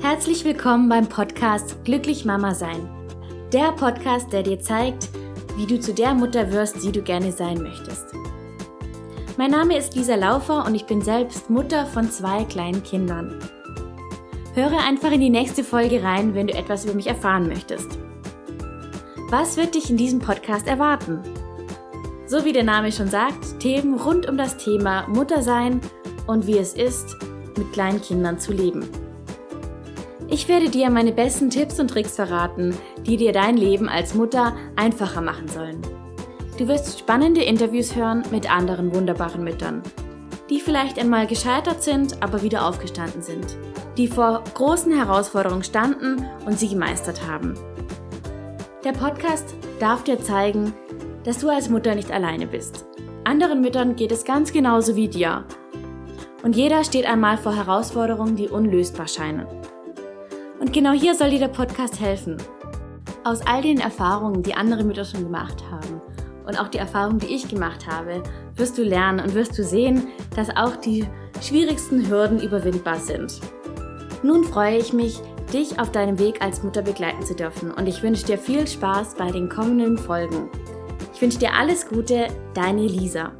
Herzlich willkommen beim Podcast Glücklich Mama Sein. Der Podcast, der dir zeigt, wie du zu der Mutter wirst, die du gerne sein möchtest. Mein Name ist Lisa Laufer und ich bin selbst Mutter von zwei kleinen Kindern. Höre einfach in die nächste Folge rein, wenn du etwas über mich erfahren möchtest. Was wird dich in diesem Podcast erwarten? So wie der Name schon sagt, Themen rund um das Thema Muttersein und wie es ist, mit kleinen Kindern zu leben. Ich werde dir meine besten Tipps und Tricks verraten, die dir dein Leben als Mutter einfacher machen sollen. Du wirst spannende Interviews hören mit anderen wunderbaren Müttern, die vielleicht einmal gescheitert sind, aber wieder aufgestanden sind, die vor großen Herausforderungen standen und sie gemeistert haben. Der Podcast darf dir zeigen, dass du als Mutter nicht alleine bist. Anderen Müttern geht es ganz genauso wie dir. Und jeder steht einmal vor Herausforderungen, die unlösbar scheinen. Und genau hier soll dir der Podcast helfen. Aus all den Erfahrungen, die andere Mütter schon gemacht haben und auch die Erfahrung, die ich gemacht habe, wirst du lernen und wirst du sehen, dass auch die schwierigsten Hürden überwindbar sind. Nun freue ich mich, dich auf deinem Weg als Mutter begleiten zu dürfen und ich wünsche dir viel Spaß bei den kommenden Folgen. Ich wünsche dir alles Gute, deine Lisa.